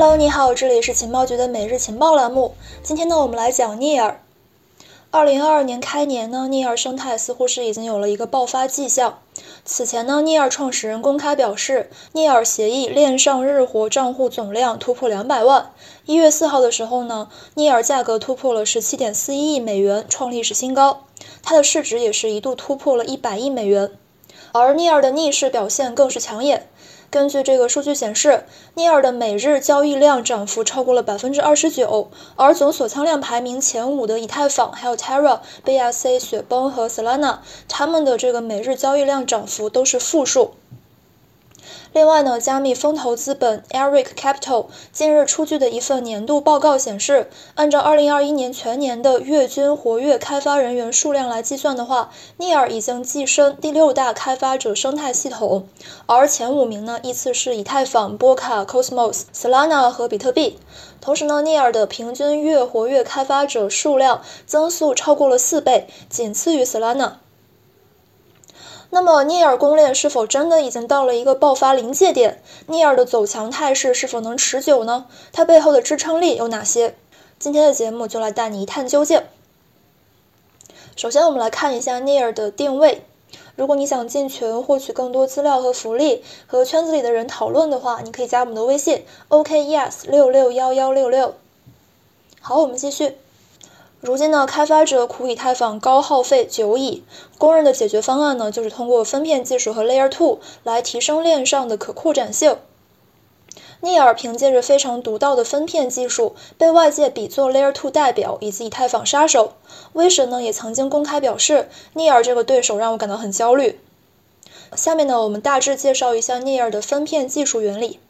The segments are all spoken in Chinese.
Hello，你好，这里是情报局的每日情报栏目。今天呢，我们来讲 Near。二零二二年开年呢，Near 生态似乎是已经有了一个爆发迹象。此前呢，Near 创始人公开表示，Near 协议链上日活账户总量突破两百万。一月四号的时候呢，Near 价格突破了十七点四一亿美元，创历史新高。它的市值也是一度突破了一百亿美元。而 Near 的逆势表现更是抢眼。根据这个数据显示尼尔的每日交易量涨幅超过了百分之二十九，而总锁仓量排名前五的以太坊、还有 Terra、BSC、雪崩和 Solana，他们的这个每日交易量涨幅都是负数。另外呢，加密风投资本 Eric Capital 近日出具的一份年度报告显示，按照2021年全年的月均活跃开发人员数量来计算的话，Near 已经跻身第六大开发者生态系统，而前五名呢依次是以太坊、波卡、Cosmos、Solana 和比特币。同时呢，Near 的平均月活跃开发者数量增速超过了四倍，仅次于 Solana。那么，聂尔公链是否真的已经到了一个爆发临界点？聂尔的走强态势是否能持久呢？它背后的支撑力有哪些？今天的节目就来带你一探究竟。首先，我们来看一下聂尔的定位。如果你想进群获取更多资料和福利，和圈子里的人讨论的话，你可以加我们的微信：OKES 六六幺幺六六。好，我们继续。如今呢，开发者苦以太坊高耗费久矣，公认的解决方案呢，就是通过分片技术和 Layer Two 来提升链上的可扩展性。聂尔凭借着非常独到的分片技术，被外界比作 Layer Two 代表以及以太坊杀手。威神呢也曾经公开表示，聂尔这个对手让我感到很焦虑。下面呢，我们大致介绍一下聂尔的分片技术原理。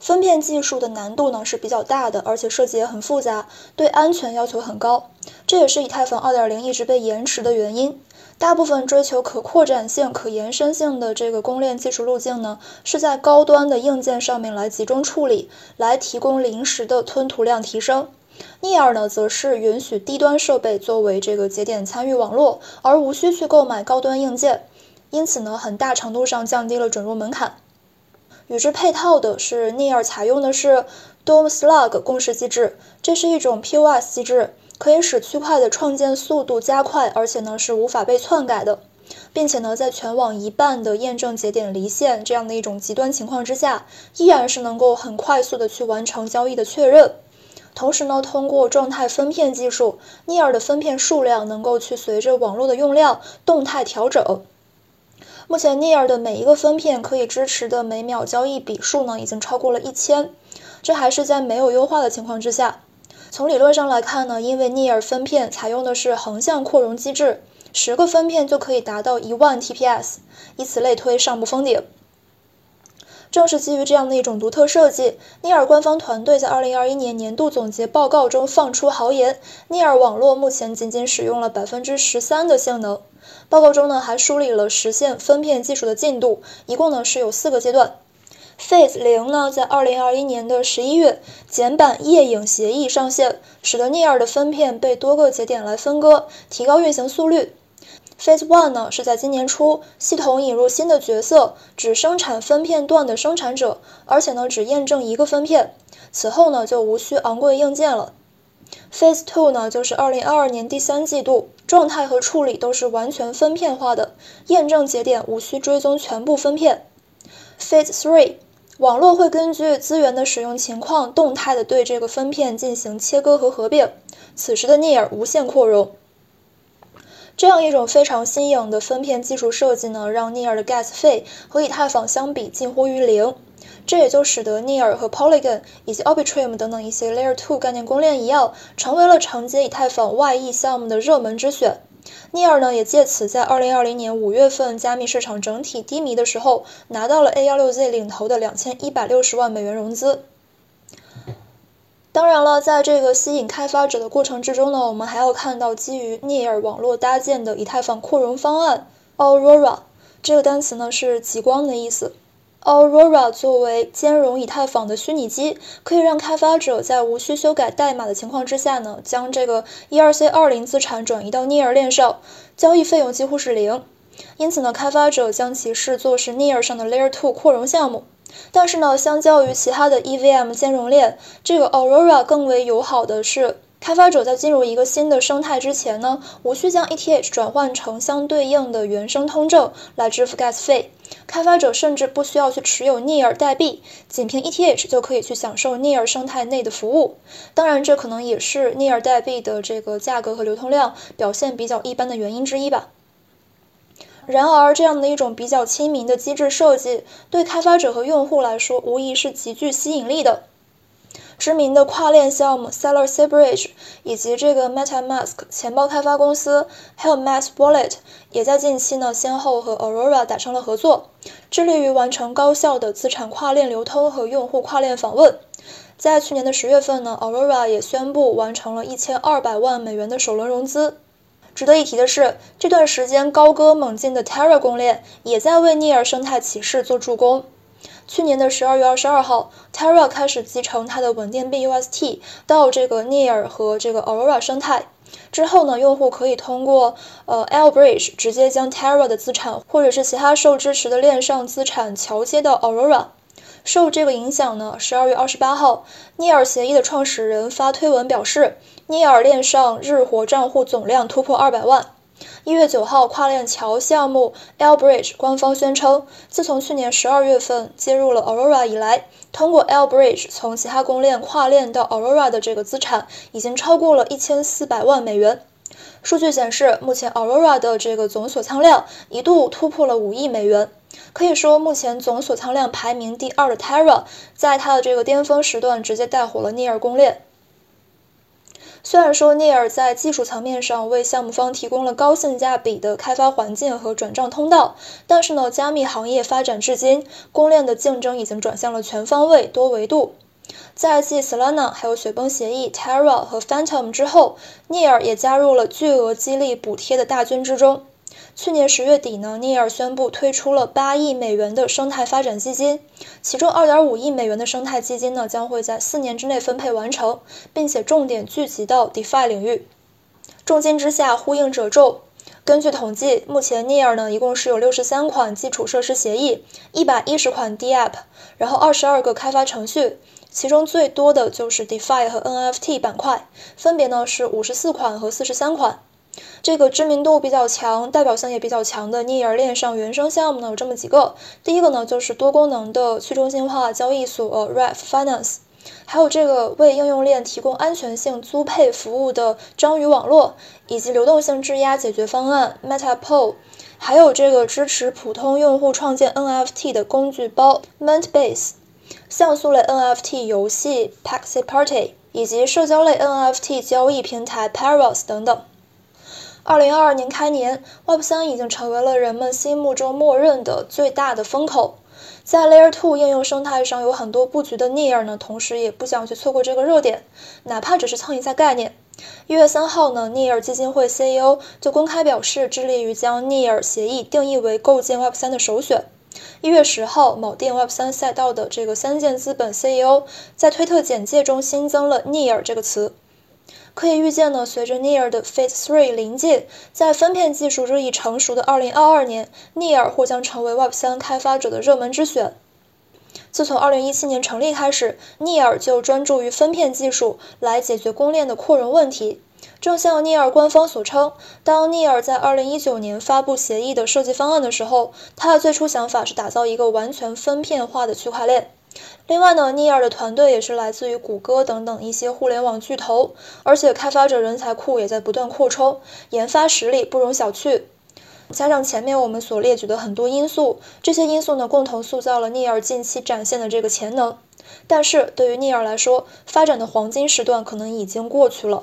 分片技术的难度呢是比较大的，而且设计也很复杂，对安全要求很高。这也是以太坊2.0一直被延迟的原因。大部分追求可扩展性、可延伸性的这个公链技术路径呢，是在高端的硬件上面来集中处理，来提供临时的吞吐量提升。Near 呢，则是允许低端设备作为这个节点参与网络，而无需去购买高端硬件，因此呢，很大程度上降低了准入门槛。与之配套的是，Near 采用的是 Dom Slug 共识机制，这是一种 POS 机制，可以使区块的创建速度加快，而且呢是无法被篡改的，并且呢在全网一半的验证节点离线这样的一种极端情况之下，依然是能够很快速的去完成交易的确认。同时呢，通过状态分片技术，Near 的分片数量能够去随着网络的用量动态调整。目前，Near 的每一个分片可以支持的每秒交易笔数呢，已经超过了一千。这还是在没有优化的情况之下。从理论上来看呢，因为 Near 分片采用的是横向扩容机制，十个分片就可以达到一万 TPS，以此类推，上不封顶。正是基于这样的一种独特设计，Near 官方团队在2021年年度总结报告中放出豪言：Near 网络目前仅仅使用了百分之十三的性能。报告中呢还梳理了实现分片技术的进度，一共呢是有四个阶段。Phase 零呢在2021年的十一月，简版夜影协议上线，使得 Near 的分片被多个节点来分割，提高运行速率。Phase One 呢是在今年初，系统引入新的角色，只生产分片段的生产者，而且呢只验证一个分片。此后呢就无需昂贵硬件了。Phase Two 呢就是2022年第三季度，状态和处理都是完全分片化的，验证节点无需追踪全部分片。Phase Three，网络会根据资源的使用情况，动态的对这个分片进行切割和合并。此时的 Near 无限扩容。这样一种非常新颖的分片技术设计呢，让 Near 的 Gas 费和以太坊相比近乎于零。这也就使得 Near 和 Polygon 以及 Arbitrum 等等一些 Layer 2概念公链一样，成为了承接以太坊外溢项目的热门之选。Near 呢，也借此在2020年5月份加密市场整体低迷的时候，拿到了 A16Z 领头的2160万美元融资。当然了，在这个吸引开发者的过程之中呢，我们还要看到基于 Near 网络搭建的以太坊扩容方案 Aurora。这个单词呢是极光的意思。Aurora 作为兼容以太坊的虚拟机，可以让开发者在无需修改代码的情况之下呢，将这个 ERC20 资产转移到 Near 链上，交易费用几乎是零。因此呢，开发者将其视作是 Near 上的 Layer 2扩容项目。但是呢，相较于其他的 EVM 兼容链，这个 Aurora 更为友好的是。开发者在进入一个新的生态之前呢，无需将 ETH 转换成相对应的原生通证来支付 Gas 费。开发者甚至不需要去持有 Near 代币，仅凭 ETH 就可以去享受 Near 生态内的服务。当然，这可能也是 Near 代币的这个价格和流通量表现比较一般的原因之一吧。然而，这样的一种比较亲民的机制设计，对开发者和用户来说，无疑是极具吸引力的。知名的跨链项目 Seller c Bridge 以及这个 MetaMask 钱包开发公司，还有 Mass Wallet 也在近期呢，先后和 Aurora 达成了合作，致力于完成高效的资产跨链流通和用户跨链访问。在去年的十月份呢，Aurora 也宣布完成了一千二百万美元的首轮融资。值得一提的是，这段时间高歌猛进的 Terra 公链也在为 Near 生态启示做助攻。去年的十二月二十二号，Terra 开始集成它的稳定币 UST 到这个 Near 和这个 Aurora 生态。之后呢，用户可以通过呃 L Bridge 直接将 Terra 的资产或者是其他受支持的链上资产桥接到 Aurora。受这个影响呢，十二月二十八号，Near 协议的创始人发推文表示，Near 链上日活账户总量突破二百万。一月九号，跨链桥项目 L Bridge 官方宣称，自从去年十二月份接入了 Aurora 以来，通过 L Bridge 从其他公链跨链到 Aurora 的这个资产已经超过了一千四百万美元。数据显示，目前 Aurora 的这个总锁仓量一度突破了五亿美元。可以说，目前总锁仓量排名第二的 Terra，在它的这个巅峰时段直接带火了 Near 公链。虽然说 Near 在技术层面上为项目方提供了高性价比的开发环境和转账通道，但是呢，加密行业发展至今，公链的竞争已经转向了全方位、多维度。在继 Solana、还有雪崩协议、Terra 和 Phantom 之后，Near 也加入了巨额激励补贴的大军之中。去年十月底呢，Near 宣布推出了八亿美元的生态发展基金，其中二点五亿美元的生态基金呢将会在四年之内分配完成，并且重点聚集到 DeFi 领域。重金之下呼应褶皱。根据统计，目前 Near 呢一共是有六十三款基础设施协议，一百一十款 DApp，然后二十二个开发程序，其中最多的就是 DeFi 和 NFT 板块，分别呢是五十四款和四十三款。这个知名度比较强、代表性也比较强的 Near 链上原生项目呢，有这么几个。第一个呢，就是多功能的去中心化交易所 Ref Finance，还有这个为应用链提供安全性租配服务的章鱼网络，以及流动性质押解决方案 MetaPool，还有这个支持普通用户创建 NFT 的工具包 MintBase，像素类 NFT 游戏 Paxi Party，以及社交类 NFT 交易平台 Paros 等等。二零二二年开年，Web 三已经成为了人们心目中默认的最大的风口。在 Layer Two 应用生态上有很多布局的 Near 呢，同时也不想去错过这个热点，哪怕只是蹭一下概念。一月三号呢，Near 基金会 CEO 就公开表示，致力于将 Near 协议定义为构建 Web 三的首选。一月十号，某定 Web 三赛道的这个三箭资本 CEO 在推特简介中新增了 Near 这个词。可以预见呢，随着 Near 的 Phase Three 临近，在分片技术日益成熟的2022年，Near 或将成为 Web 3开发者的热门之选。自从2017年成立开始，Near 就专注于分片技术来解决公链的扩容问题。正像 Near 官方所称，当 Near 在2019年发布协议的设计方案的时候，它的最初想法是打造一个完全分片化的区块链。另外呢 ner 的团队也是来自于谷歌等等一些互联网巨头，而且开发者人才库也在不断扩充，研发实力不容小觑。加上前面我们所列举的很多因素，这些因素呢，共同塑造了 ner 近期展现的这个潜能。但是对于 ner 来说，发展的黄金时段可能已经过去了。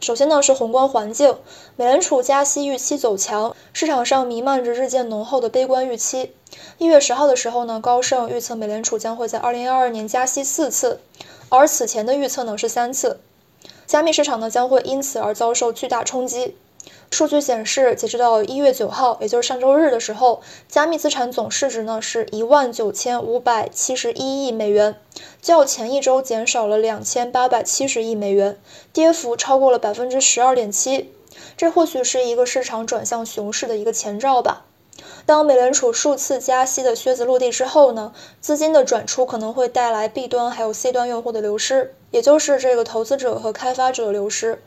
首先呢是宏观环境，美联储加息预期走强，市场上弥漫着日渐浓厚的悲观预期。一月十号的时候呢，高盛预测美联储将会在二零二二年加息四次，而此前的预测呢是三次。加密市场呢将会因此而遭受巨大冲击。数据显示，截止到一月九号，也就是上周日的时候，加密资产总市值呢是一万九千五百七十一亿美元，较前一周减少了两千八百七十亿美元，跌幅超过了百分之十二点七。这或许是一个市场转向熊市的一个前兆吧。当美联储数次加息的靴子落地之后呢，资金的转出可能会带来 B 端还有 C 端用户的流失，也就是这个投资者和开发者流失，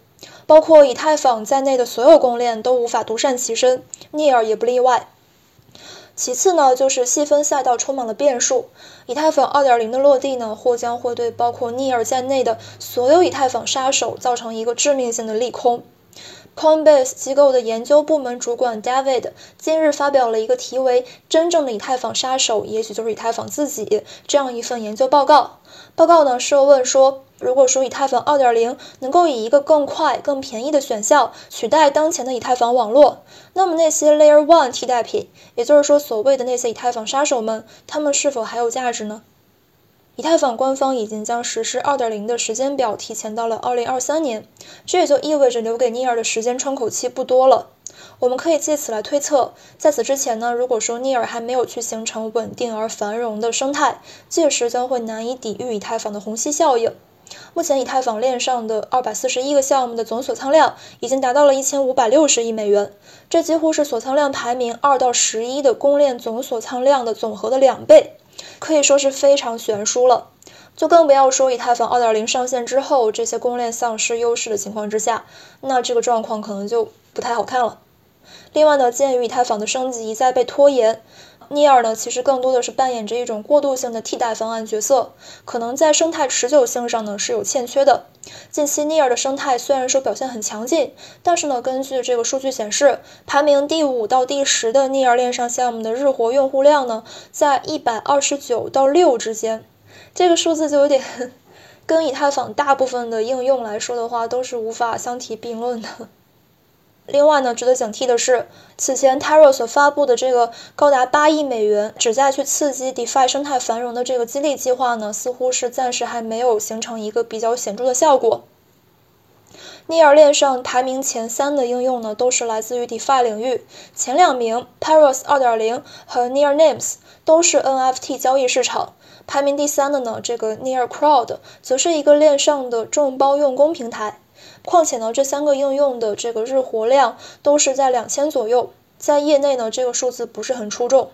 包括以太坊在内的所有公链都无法独善其身，Near 也不例外。其次呢，就是细分赛道充满了变数，以太坊2.0的落地呢，或将会对包括 Near 在内的所有以太坊杀手造成一个致命性的利空。Coinbase 机构的研究部门主管 David 今日发表了一个题为“真正的以太坊杀手，也许就是以太坊自己”这样一份研究报告。报告呢是问说，如果说以太坊2.0能够以一个更快、更便宜的选项取代当前的以太坊网络，那么那些 Layer One 替代品，也就是说所谓的那些以太坊杀手们，他们是否还有价值呢？以太坊官方已经将实施2.0的时间表提前到了2023年，这也就意味着留给 Near 的时间窗口期不多了。我们可以借此来推测，在此之前呢，如果说 Near 还没有去形成稳定而繁荣的生态，届时将会难以抵御以太坊的虹吸效应。目前以太坊链上的241个项目的总锁仓量已经达到了1560亿美元，这几乎是锁仓量排名2到11的公链总锁仓量的总和的两倍。可以说是非常悬殊了，就更不要说以太坊二点零上线之后，这些公链丧失优势的情况之下，那这个状况可能就不太好看了。另外呢，鉴于以太坊的升级一再被拖延，Near 呢其实更多的是扮演着一种过渡性的替代方案角色，可能在生态持久性上呢是有欠缺的。近期 Near 的生态虽然说表现很强劲，但是呢，根据这个数据显示，排名第五到第十的 Near 链上项目的日活用户量呢，在一百二十九到六之间，这个数字就有点 跟以太坊大部分的应用来说的话，都是无法相提并论的。另外呢，值得警惕的是，此前 Terra 所发布的这个高达八亿美元旨在去刺激 DeFi 生态繁荣的这个激励计划呢，似乎是暂时还没有形成一个比较显著的效果。Near 链上排名前三的应用呢，都是来自于 DeFi 领域，前两名 Paros 2.0和 Near Names 都是 NFT 交易市场，排名第三的呢，这个 Near Crowd 则是一个链上的众包用工平台。况且呢，这三个应用的这个日活量都是在两千左右，在业内呢，这个数字不是很出众。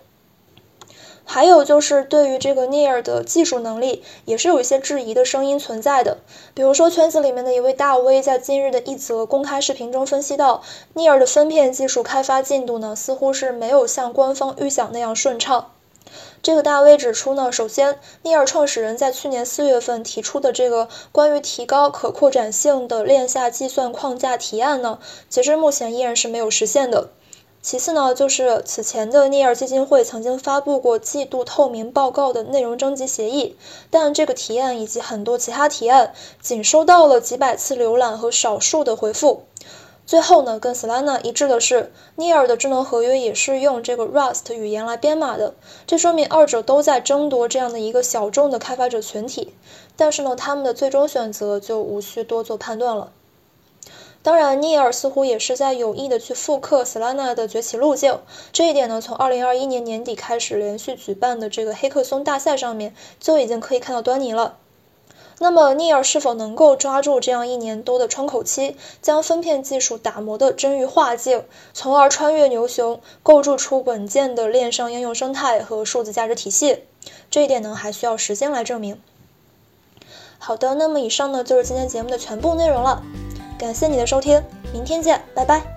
还有就是对于这个 Near 的技术能力，也是有一些质疑的声音存在的。比如说，圈子里面的一位大 V 在今日的一则公开视频中分析到，Near 的分片技术开发进度呢，似乎是没有像官方预想那样顺畅。这个大 V 指出呢，首先，Near 创始人在去年四月份提出的这个关于提高可扩展性的链下计算框架提案呢，截至目前依然是没有实现的。其次呢，就是此前的 Near 基金会曾经发布过季度透明报告的内容征集协议，但这个提案以及很多其他提案仅收到了几百次浏览和少数的回复。最后呢，跟 Solana 一致的是，Near 的智能合约也是用这个 Rust 语言来编码的，这说明二者都在争夺这样的一个小众的开发者群体。但是呢，他们的最终选择就无需多做判断了。当然，Near 似乎也是在有意的去复刻 Solana 的崛起路径，这一点呢，从2021年年底开始连续举办的这个黑客松大赛上面就已经可以看到端倪了。那么，Near 是否能够抓住这样一年多的窗口期，将分片技术打磨的臻于化境，从而穿越牛熊，构筑出稳健的链上应用生态和数字价值体系？这一点呢，还需要时间来证明。好的，那么以上呢就是今天节目的全部内容了，感谢你的收听，明天见，拜拜。